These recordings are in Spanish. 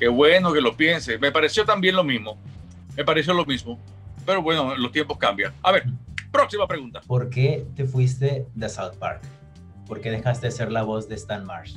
Qué bueno que lo piense. Me pareció también lo mismo. Me pareció lo mismo. Pero bueno, los tiempos cambian. A ver, próxima pregunta. ¿Por qué te fuiste de South Park? ¿Por qué dejaste de ser la voz de Stan Marsh?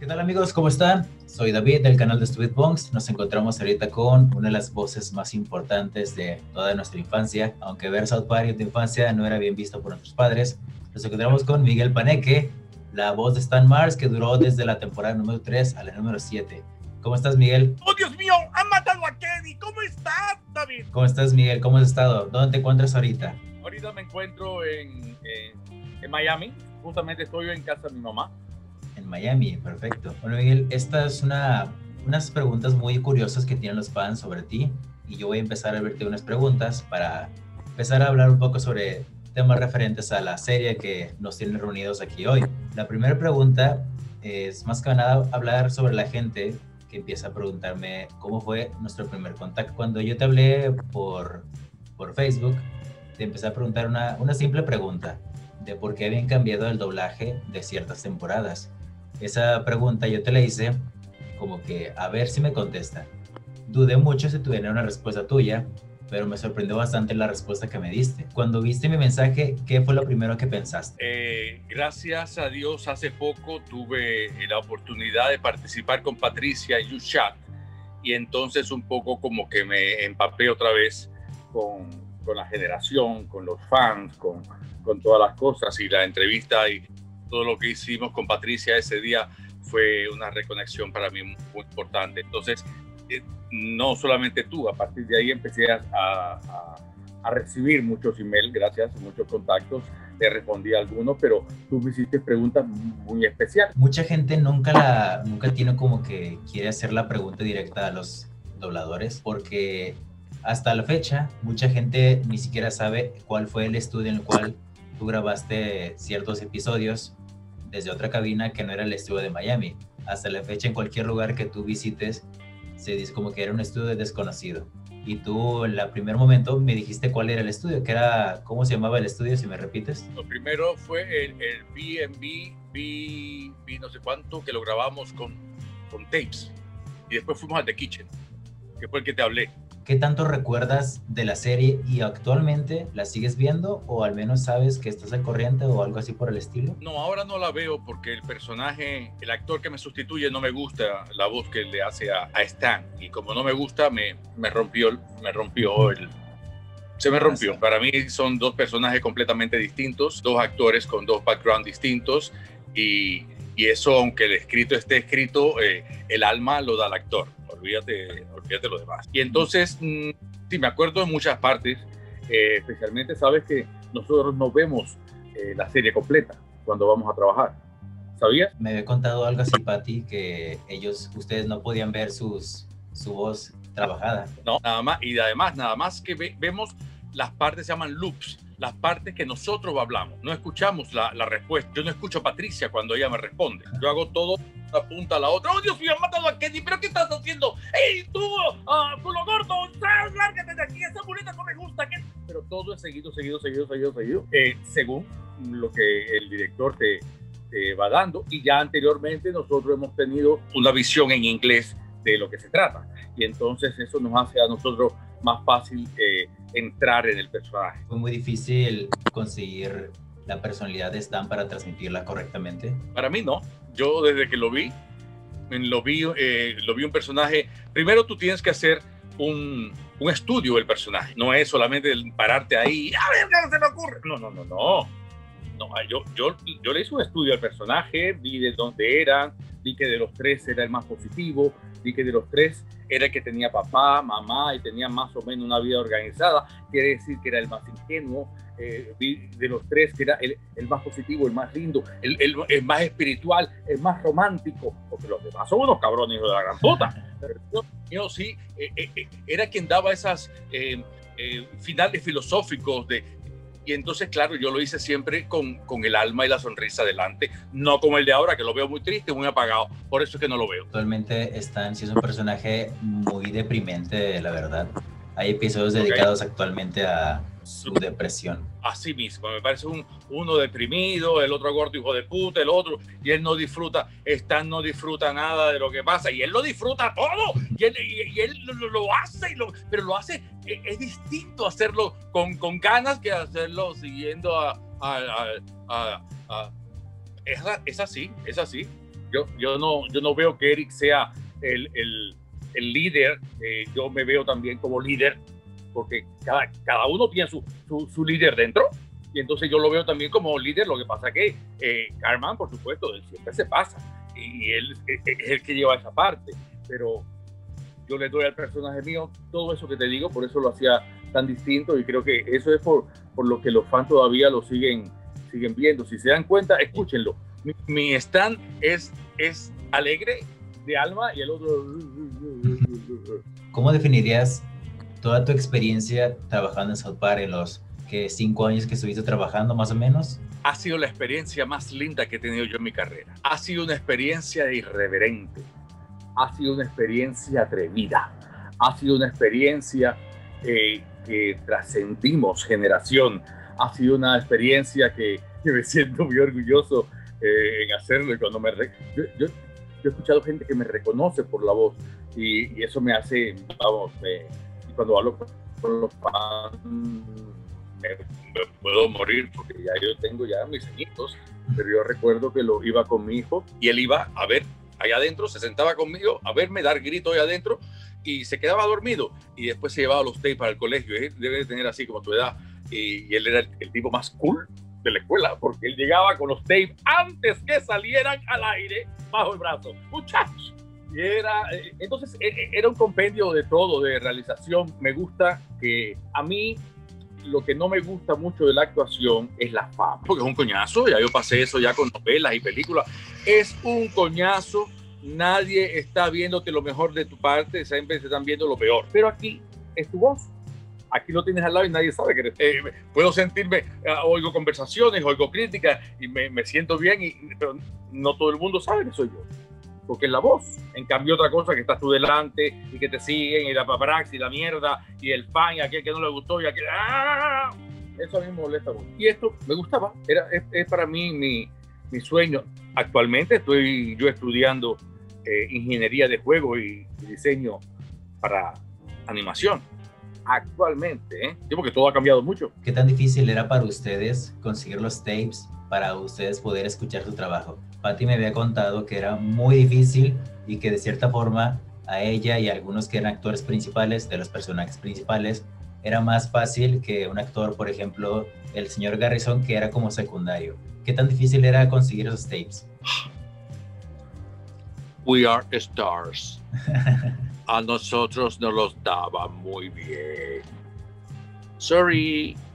¿Qué tal amigos? ¿Cómo están? Soy David del canal de Stupid Bongs. Nos encontramos ahorita con una de las voces más importantes de toda nuestra infancia. Aunque ver South Park en tu infancia no era bien visto por nuestros padres. Nos encontramos con Miguel Paneque, la voz de Stan Mars que duró desde la temporada número 3 a la número 7. ¿Cómo estás, Miguel? ¡Oh, Dios mío! ¡Han matado a Kenny! ¿Cómo estás, David? ¿Cómo estás, Miguel? ¿Cómo has estado? ¿Dónde te encuentras ahorita? Ahorita me encuentro en, en, Miami. Justamente estoy en casa de mi mamá. En Miami, perfecto. Bueno, Miguel, esta es una, unas preguntas muy curiosas que tienen los fans sobre ti. Y yo voy a empezar a verte unas preguntas para empezar a hablar un poco sobre temas referentes a la serie que nos tiene reunidos aquí hoy. La primera pregunta es más que nada hablar sobre la gente que empieza a preguntarme cómo fue nuestro primer contacto. Cuando yo te hablé por, por Facebook, te empecé a preguntar una, una simple pregunta de por qué habían cambiado el doblaje de ciertas temporadas. Esa pregunta yo te la hice como que a ver si me contesta. Dudé mucho si tuviera una respuesta tuya, pero me sorprendió bastante la respuesta que me diste. Cuando viste mi mensaje, ¿qué fue lo primero que pensaste? Eh, gracias a Dios, hace poco tuve la oportunidad de participar con Patricia y Yushat, y entonces un poco como que me empapé otra vez con, con la generación, con los fans, con, con todas las cosas, y la entrevista y todo lo que hicimos con Patricia ese día fue una reconexión para mí muy importante. Entonces, eh, no solamente tú, a partir de ahí empecé a, recibir muchos emails, gracias, muchos contactos, te respondí a algunos, pero tú me hiciste preguntas muy especiales. Mucha gente nunca, nunca tiene como que quiere hacer la pregunta directa a los dobladores, porque hasta la fecha mucha gente ni siquiera sabe cuál fue el estudio en el cual tú grabaste ciertos episodios desde otra cabina que no era el estudio de Miami. Hasta la fecha en cualquier lugar que tú visites se dice como que era un estudio desconocido. Y tú, en el primer momento, me dijiste cuál era el estudio, que era, ¿cómo se llamaba el estudio, si me repites? Lo primero fue el, el B&B, B, no sé cuánto, que lo grabamos con, con tapes. Y después fuimos al The Kitchen, que fue el que te hablé. ¿Qué tanto recuerdas de la serie y actualmente la sigues viendo o al menos sabes que estás al corriente o algo así por el estilo? No, ahora no la veo porque el personaje, el actor que me sustituye no me gusta la voz que le hace a, Stan. Y como no me gusta me, me rompió, me rompió el, se me rompió. Para mí son dos personajes completamente distintos, dos actores con dos backgrounds distintos. Y, y eso, aunque el escrito esté escrito, eh, el alma lo da el actor olvídate, olvídate lo demás. Y entonces, mm, sí, me acuerdo de muchas partes, eh, especialmente sabes que nosotros no vemos eh, la serie completa cuando vamos a trabajar. ¿Sabías? Me había contado algo así, Pati, que ellos, ustedes no podían ver sus, su voz trabajada. No, nada más, y además, nada más que vemos las partes se llaman loops, las partes que nosotros hablamos. No escuchamos la, la, respuesta. Yo no escucho a Patricia cuando ella me responde. Yo hago todo una punta a la otra. ¡Oh, Dios mío, han matado a Kenny! ¿Pero qué estás haciendo? ¡Ey, tú, uh, culo gordo! ¡Lárgate de aquí! ¡Esa bonita no me gusta! ¿qué? Pero todo es seguido, seguido, seguido, seguido, seguido. Eh, según lo que el director te, te va dando. Y ya anteriormente nosotros hemos tenido una visión en inglés de lo que se trata. Y entonces eso nos hace a nosotros más fácil eh, entrar en el personaje. Fue muy difícil conseguir la personalidad de Stan para transmitirla correctamente. Para mí no. Yo desde que lo vi, lo vi, eh, lo vi un personaje. Primero tú tienes que hacer un, un estudio del personaje. No es solamente el pararte ahí. A ver qué se me ocurre. No, no, no, no. No, yo, yo, yo le hice un estudio al personaje, vi de dónde era, vi que de los tres era el más positivo, vi que de los tres era el que tenía papá, mamá y tenía más o menos una vida organizada, quiere decir que era el más ingenuo, eh, vi de los tres que era el, el, más positivo, el más lindo, el, el, el, más espiritual, el más romántico, porque los demás son unos cabrones de la gran puta. Pero yo, yo sí, eh, eh, era quien daba esas eh, finales filosóficos de y entonces, claro, yo lo hice siempre con, con el alma y la sonrisa delante, no como el de ahora, que lo veo muy triste, muy apagado. Por eso es que no lo veo. Actualmente Stan sí es un personaje muy deprimente, la verdad. Hay episodios dedicados actualmente a, su depresión. Así mismo, me parece un, uno deprimido, el otro gordo hijo de puta, el otro, y él no disfruta, Stan no disfruta nada de lo que pasa, y él lo disfruta todo, y él, lo, hace, y lo, pero lo hace, es, es distinto hacerlo con, con, ganas que hacerlo siguiendo a... a, a, a es, es, así, es así. Yo, yo, no, yo no veo que Eric sea el, el, el líder, eh, yo me veo también como líder porque cada, cada uno tiene su, su, líder dentro. Y entonces yo lo veo también como líder. Lo que pasa que eh, Carman, por supuesto, él siempre se pasa. Y él es, el que lleva esa parte. Pero yo le doy al personaje mío todo eso que te digo, por eso lo hacía tan distinto. Y creo que eso es por, por lo que los fans todavía lo siguen, siguen viendo. Si se dan cuenta, escúchenlo. Mi, mi stand es, es alegre de alma y el otro. ¿Cómo definirías toda tu experiencia trabajando en South Park en los que cinco años que estuviste trabajando más o menos? Ha sido la experiencia más linda que he tenido yo en mi carrera. Ha sido una experiencia irreverente. Ha sido una experiencia atrevida. Ha sido una experiencia eh, que trascendimos generación. Ha sido una experiencia que, me siento muy orgulloso eh, en hacerlo. Y cuando me yo, yo, he escuchado gente que me reconoce por la voz y, eso me hace, vamos, cuando hablo con los fans me, puedo morir porque ya yo tengo ya mis añitos, pero yo recuerdo que lo iba con mi hijo y él iba a ver allá adentro, se sentaba conmigo a verme dar grito allá adentro y se quedaba dormido y después se llevaba los tapes para el colegio, debe tener así como tu edad y, él era el, tipo más cool de la escuela porque él llegaba con los tapes antes que salieran al aire bajo el brazo. Muchachos, era, eh, entonces e, e, era un compendio de todo, de realización. Me gusta que a mí lo que no me gusta mucho de la actuación es la fama. Porque es un coñazo, ya yo pasé eso ya con novelas y películas. Es un coñazo, nadie está viéndote lo mejor de tu parte, siempre se están viendo lo peor. Pero aquí es tu voz. Aquí lo tienes al lado y nadie sabe que eres. Eh, puedo sentirme, ah, oigo conversaciones, oigo críticas y me, me siento bien, y, pero no todo el mundo sabe que soy yo porque es la voz. En cambio, otra cosa que estás tú delante y que te siguen y la paparazzi y la mierda y el fan y aquel que no le gustó y aquel. ¡ah! Eso a mí me molesta mucho. Y esto me gustaba, era, es, para mí mi, mi, sueño. Actualmente estoy yo estudiando eh, ingeniería de juego y, diseño para animación. Actualmente, ¿eh? porque todo ha cambiado mucho. ¿Qué tan difícil era para ustedes conseguir los tapes para ustedes poder escuchar su trabajo? Patti me había contado que era muy difícil y que de cierta forma a ella y a algunos que eran actores principales, de los personajes principales, era más fácil que un actor, por ejemplo, el señor Garrison, que era como secundario. ¿Qué tan difícil era conseguir esos tapes? We are stars. a nosotros nos los daba muy bien. Sorry.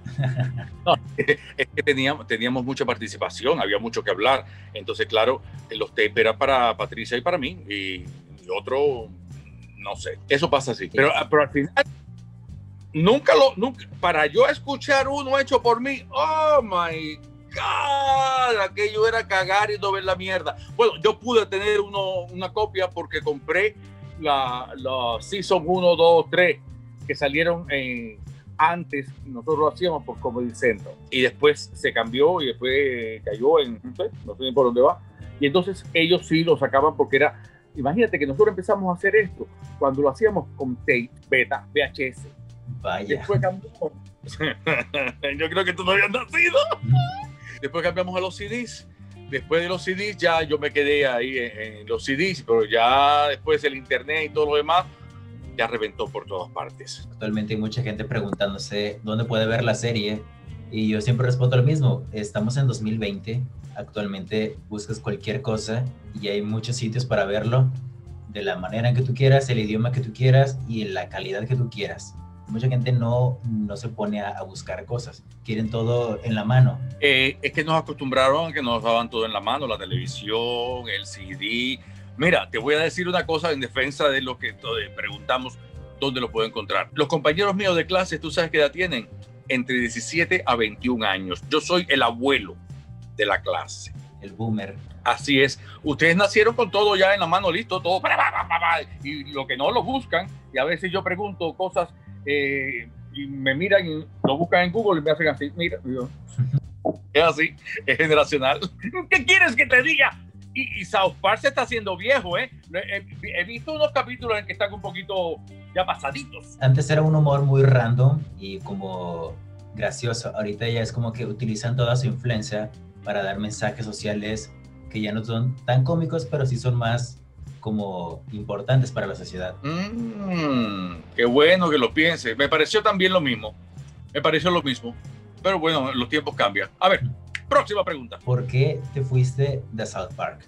No, es que teníamos, teníamos mucha participación, había mucho que hablar. Entonces, claro, los tapes eran para Patricia y para mí, y, otro, no sé. Eso pasa así. Pero, pero al final, nunca lo, nunca, para yo escuchar uno hecho por mí, oh my God, aquello era cagar y no ver la mierda. Bueno, yo pude tener uno, una copia porque compré la, la Season 1, 2, 3 que salieron en antes nosotros lo hacíamos por Comedy Central y después se cambió y después cayó en, no sé, no sé por dónde va. Y entonces ellos sí lo sacaban porque era, imagínate que nosotros empezamos a hacer esto cuando lo hacíamos con tape, beta, VHS. Vaya. Después cambió. Yo creo que tú no habías nacido. después cambiamos a los CDs. Después de los CDs ya yo me quedé ahí en, los CDs, pero ya después el internet y todo lo demás, ya reventó por todas partes. Actualmente hay mucha gente preguntándose dónde puede ver la serie y yo siempre respondo lo mismo. Estamos en 2020, actualmente buscas cualquier cosa y hay muchos sitios para verlo de la manera que tú quieras, el idioma que tú quieras y la calidad que tú quieras. Mucha gente no, no se pone a, buscar cosas, quieren todo en la mano. Eh, es que nos acostumbraron a que nos daban todo en la mano, la televisión, el CD, Mira, te voy a decir una cosa en defensa de lo que preguntamos dónde lo puedo encontrar. Los compañeros míos de clase, ¿tú sabes qué edad tienen? Entre 17 a 21 años. Yo soy el abuelo de la clase. El boomer. Así es. Ustedes nacieron con todo ya en la mano, listo, todo. Y lo que no lo buscan, y a veces yo pregunto cosas, eh, y me miran y lo buscan en Google y me hacen así, mira, es así, es generacional. ¿Qué quieres que te diga? Y, South Park se está haciendo viejo, ¿eh? He, visto unos capítulos en que están un poquito ya pasaditos. Antes era un humor muy random y como gracioso. Ahorita ya es como que utilizan toda su influencia para dar mensajes sociales que ya no son tan cómicos, pero sí son más como importantes para la sociedad. Mm, qué bueno que lo piense. Me pareció también lo mismo. Me pareció lo mismo. Pero bueno, los tiempos cambian. A ver, próxima pregunta. ¿Por qué te fuiste de South Park?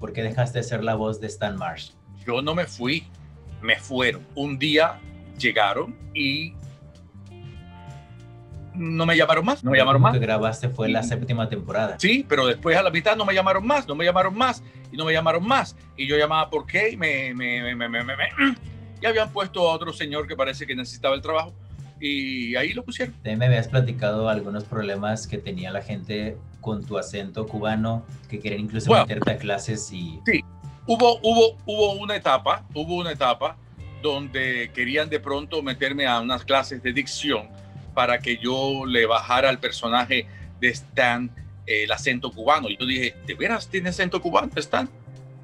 ¿Por qué dejaste de ser la voz de Stan Marsh? Yo no me fui, me fueron. Un día llegaron y no me llamaron más, no me llamaron más. que grabaste fue la séptima temporada. Sí, pero después a la mitad no me llamaron más, no me llamaron más y no me llamaron más. Y yo llamaba por qué y me, me, me, me, y habían puesto a otro señor que parece que necesitaba el trabajo y ahí lo pusieron. También me habías platicado algunos problemas que tenía la gente con tu acento cubano, que querían incluso meterte a clases y... Sí, hubo, hubo, hubo una etapa, hubo una etapa donde querían de pronto meterme a unas clases de dicción para que yo le bajara al personaje de Stan eh, el acento cubano. Y yo dije, ¿de veras tiene acento cubano Stan?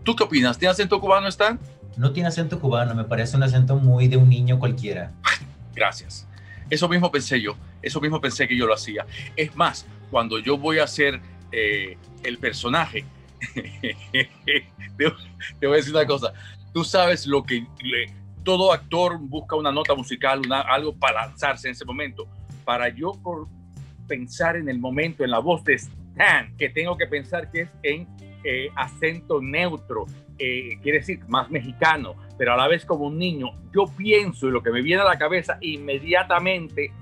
¿Tú qué opinas? ¿Tiene acento cubano Stan? No tiene acento cubano, me parece un acento muy de un niño cualquiera. Gracias. Eso mismo pensé yo, eso mismo pensé que yo lo hacía. Es más, cuando yo voy a hacer eh, el personaje, te, voy a decir una cosa, tú sabes lo que todo actor busca una nota musical, una, algo para lanzarse en ese momento para yo pensar en el momento, en la voz de Stan, que tengo que pensar que es en eh, acento neutro, eh, quiere decir más mexicano, pero a la vez como un niño, yo pienso y lo que me viene a la cabeza inmediatamente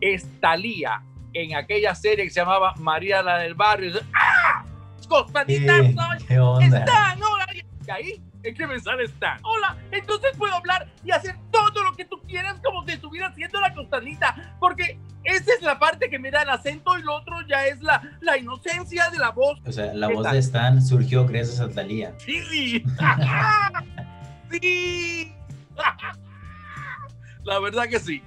es Talía en aquella serie que se llamaba María la del Barrio. ¡Ah! ¡Constantita! ¡Stan! ¡Hola! Y ahí es que me sale Stan. Hola, entonces puedo hablar y hacer todo lo que tú quieras como si estuviera haciendo la costanita, porque esa es la parte que me da el acento y lo otro ya es la, la inocencia de la voz. O sea, la voz de Stan surgió gracias a Talía. Sí, sí. la verdad que sí.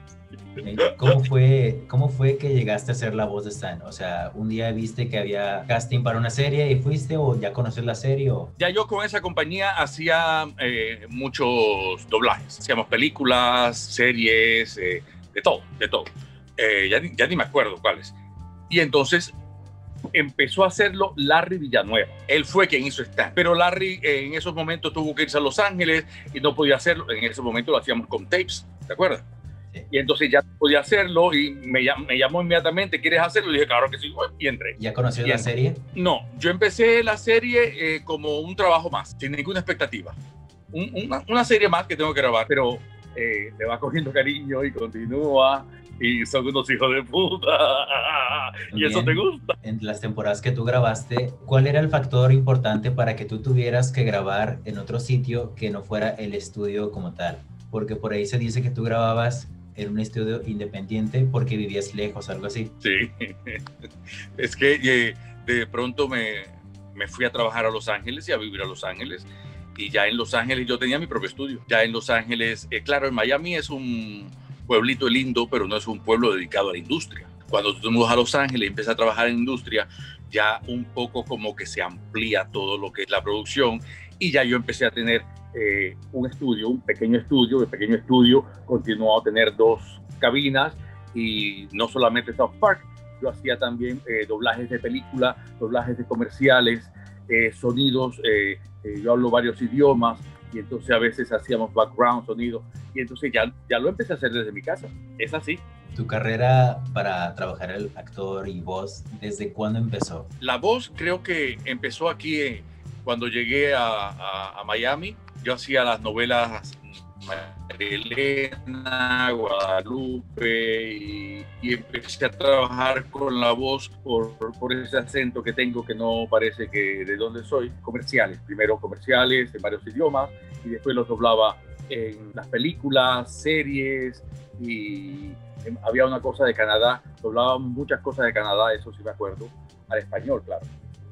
¿Cómo fue, ¿Cómo fue que llegaste a ser la voz de Stan? O sea, un día viste que había casting para una serie y fuiste o ya conoces la serie o... Ya yo con esa compañía hacía eh, muchos doblajes. Hacíamos películas, series, eh, de todo, de todo. Eh, ya, ya ni me acuerdo cuáles. Y entonces empezó a hacerlo Larry Villanueva. Él fue quien hizo Stan. Pero Larry en esos momentos tuvo que irse a Los Ángeles y no podía hacerlo. En ese momento lo hacíamos con tapes, ¿te acuerdas? Y entonces ya podía hacerlo y me, me, llamó inmediatamente, ¿quieres hacerlo? Y dije, claro que sí, y entré. ¿Ya conoció la serie? No, yo empecé la serie eh, como un trabajo más, sin ninguna expectativa. una, una, serie más que tengo que grabar, pero eh, le va cogiendo cariño y continúa y son unos hijos de puta. y eso te gusta. En las temporadas que tú grabaste, ¿cuál era el factor importante para que tú tuvieras que grabar en otro sitio que no fuera el estudio como tal? Porque por ahí se dice que tú grababas en un estudio independiente porque vivías lejos, algo así. Sí, es que eh, de pronto me, me fui a trabajar a Los Ángeles y a vivir a Los Ángeles. Y ya en Los Ángeles yo tenía mi propio estudio. Ya en Los Ángeles, eh, claro, en Miami es un pueblito lindo, pero no es un pueblo dedicado a la industria. Cuando tú mudas a Los Ángeles y empiezas a trabajar en industria, ya un poco como que se amplía todo lo que es la producción y ya yo empecé a tener eh, un estudio, un pequeño estudio, el pequeño estudio continuó a tener dos cabinas y no solamente South Park, yo hacía también eh, doblajes de película, doblajes de comerciales, eh, sonidos, yo hablo varios idiomas y entonces a veces hacíamos background, sonido y entonces ya, ya lo empecé a hacer desde mi casa, es así. ¿Tu carrera para trabajar el actor y voz, desde cuándo empezó? La voz creo que empezó aquí cuando llegué a, a Miami yo hacía las novelas Elena, Guadalupe y, empecé a trabajar con la voz por, por, ese acento que tengo que no parece que de dónde soy. Comerciales, primero comerciales en varios idiomas y después los doblaba en las películas, series y había una cosa de Canadá, doblaba muchas cosas de Canadá, eso sí me acuerdo, al español, claro.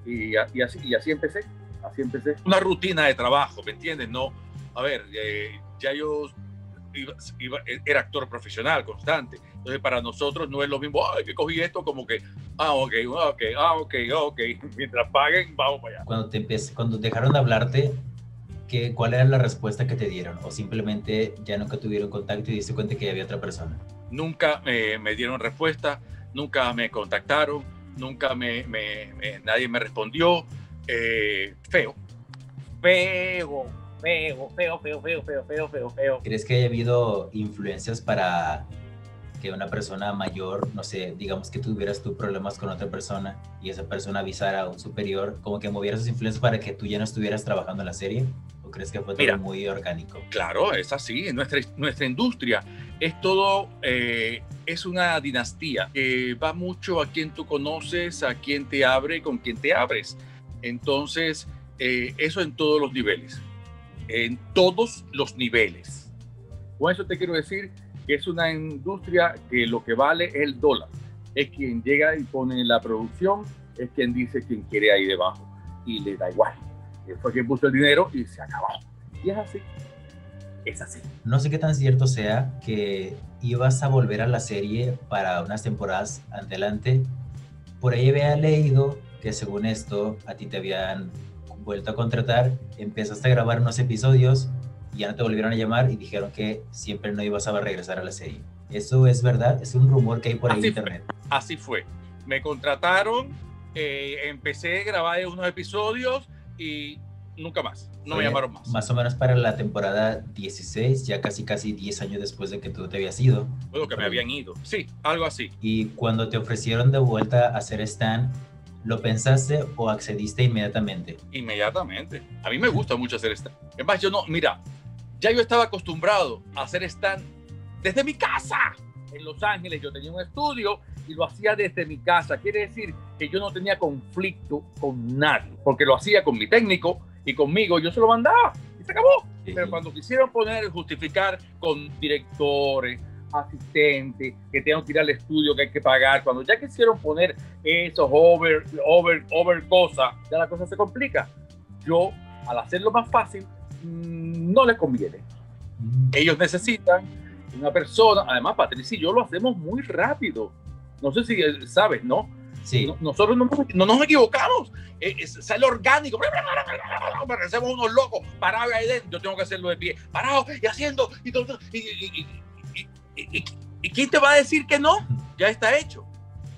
Y, y así, y así empecé así empecé. Una rutina de trabajo, ¿me entiendes? No, a ver, eh, ya yo era actor profesional, constante. Entonces, para nosotros no es lo mismo, ay, que cogí esto como que, ah, ok, ok, ah, ok, ok, mientras paguen, vamos para allá. Cuando, te cuando dejaron de hablarte, ¿qué, ¿cuál era la respuesta que te dieron? ¿O simplemente ya nunca tuvieron contacto y diste cuenta que había otra persona? Nunca me dieron respuesta, nunca me contactaron, nunca me, nadie me respondió. Eh, feo. Feo feo, feo, feo, feo, feo, feo, feo, feo. ¿Crees que haya habido influencias para que una persona mayor, no sé, digamos que tuvieras tú problemas con otra persona y esa persona avisara a un superior, como que moviera sus influencias para que tú ya no estuvieras trabajando en la serie? ¿O crees que fue todo muy orgánico? Claro, es así. Nuestra, nuestra industria es todo, eh, es una dinastía que va mucho a quien tú conoces, a quien te abre, con quien te abres. Entonces, eh, eso en todos los niveles en todos los niveles. Con eso te quiero decir que es una industria que lo que vale es el dólar. Es quien llega y pone la producción, es quien dice quien quiere ahí debajo y le da igual. Fue quien puso el dinero y se acabó. Y es así. Es así. No sé qué tan cierto sea que ibas a volver a la serie para unas temporadas adelante. Por ahí había leído que según esto a ti te habían vuelto a contratar, empezaste a grabar unos episodios y ya no te volvieron a llamar y dijeron que siempre no ibas a regresar a la serie. ¿Eso es verdad? Es un rumor que hay por ahí en internet. Así fue. Me contrataron, eh, empecé a grabar unos episodios y nunca más. No me llamaron más. Más o menos para la temporada 16, ya casi casi 10 años después de que tú te habías ido. Bueno, que me habían ido. Sí, algo así. Y cuando te ofrecieron de vuelta a hacer stand, ¿Lo pensaste o accediste inmediatamente? Inmediatamente. A mí me gusta mucho hacer stand. Es más, yo no, mira, ya yo estaba acostumbrado a hacer stand desde mi casa. En Los Ángeles yo tenía un estudio y lo hacía desde mi casa. Quiere decir que yo no tenía conflicto con nadie, porque lo hacía con mi técnico y conmigo, yo se lo mandaba y se acabó. Pero cuando quisieron poner, justificar con directores, asistente, que tengo que ir al estudio que hay que pagar. Cuando ya quisieron poner esos over, over, over cosas, ya la cosa se complica. Yo, al hacerlo más fácil, mm, no les conviene. Mm. Ellos necesitan una persona, además Patricia y yo lo hacemos muy rápido. No sé si eh, sabes, ¿no? Sí. nosotros no, nos equivocamos. Eh, sale orgánico. Parecemos unos locos. Parado ahí dentro. Yo tengo que hacerlo de pie. Parado y haciendo. Y, todo, y, ¿Y, quién te va a decir que no? Ya está hecho.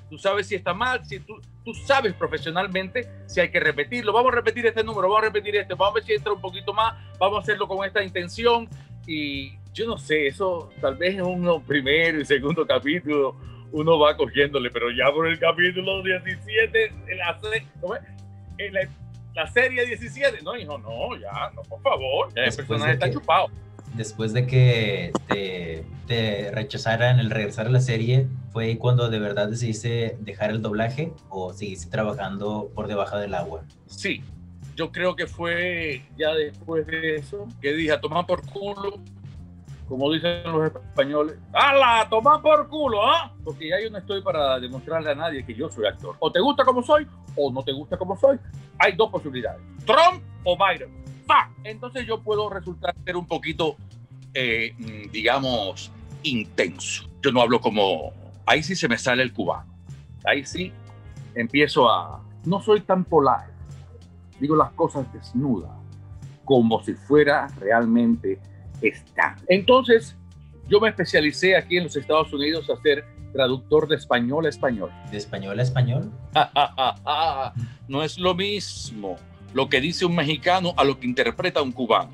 Tú sabes si está mal, si tú, tú sabes profesionalmente si hay que repetirlo. Vamos a repetir este número, vamos a repetir este, vamos a ver si entra un poquito más, vamos a hacerlo con esta intención. Y yo no sé, eso tal vez en un primer y segundo capítulo uno va cogiéndole, pero ya por el capítulo 17, en la, en la, la serie 17, no, hijo, no, ya, no, por favor, el personaje está chupado después de que te, rechazaran el regresar a la serie, ¿fue cuando de verdad decidiste dejar el doblaje o seguiste trabajando por debajo del agua? Sí, yo creo que fue ya después de eso que dije a tomar por culo, como dicen los españoles, ¡Hala! ¡Toma por culo! ¿ah? Porque ya yo no estoy para demostrarle a nadie que yo soy actor. O te gusta como soy o no te gusta como soy. Hay dos posibilidades: Trump o Biden entonces yo puedo resultar ser un poquito, eh, mm, digamos, intenso. Yo no hablo como, ahí sí se me sale el cubano. Ahí sí empiezo a, no soy tan polar. Digo las cosas desnudas, como si fuera realmente está. Entonces, yo me especialicé aquí en los Estados Unidos a ser traductor de español a español. ¿De español a español? no es lo mismo lo que dice un mexicano a lo que interpreta un cubano,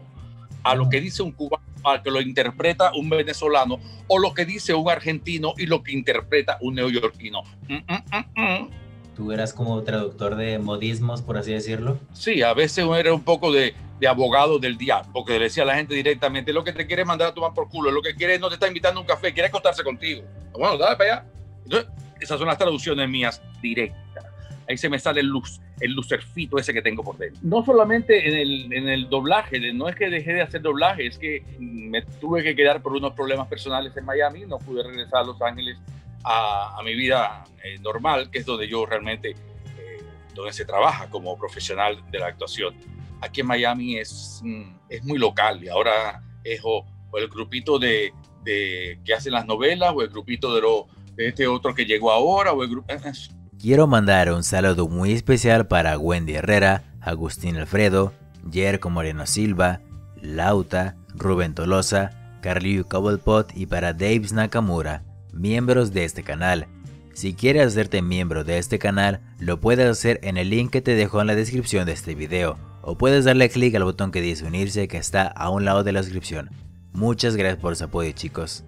a lo que dice un cubano a que lo interpreta un venezolano, o lo que dice un argentino y lo que interpreta un neoyorquino. Mm, mm, mm, ¿Tú eras como traductor de modismos, por así decirlo? Sí, a veces era un poco de, de abogado del diablo, porque le decía a la gente directamente, lo que te quiere mandar a tomar por culo, lo que quiere no te está invitando a un café, quiere acostarse contigo. Bueno, dale para allá. Entonces, esas son las traducciones mías directas ahí se me sale el luz, el lucerfito ese que tengo por dentro. No solamente en el, en el doblaje, no es que dejé de hacer doblaje, es que me tuve que quedar por unos problemas personales en Miami, no pude regresar a Los Ángeles a, a mi vida eh, normal, que es donde yo realmente, eh, donde se trabaja como profesional de la actuación. Aquí en Miami es, mm, es muy local y ahora es o el grupito de, de que hacen las novelas, o el grupito de, lo, de este otro que llegó ahora, o el grupo... Eh, Quiero mandar un saludo muy especial para Wendy Herrera, Agustín Alfredo, Jerko Moreno Silva, Lauta, Rubén Tolosa, Carliu Cobblepot y para Daves Nakamura, miembros de este canal. Si quieres hacerte miembro de este canal, lo puedes hacer en el link que te dejo en la descripción de este video, o puedes darle clic al botón que dice unirse que está a un lado de la descripción. Muchas gracias por su apoyo chicos.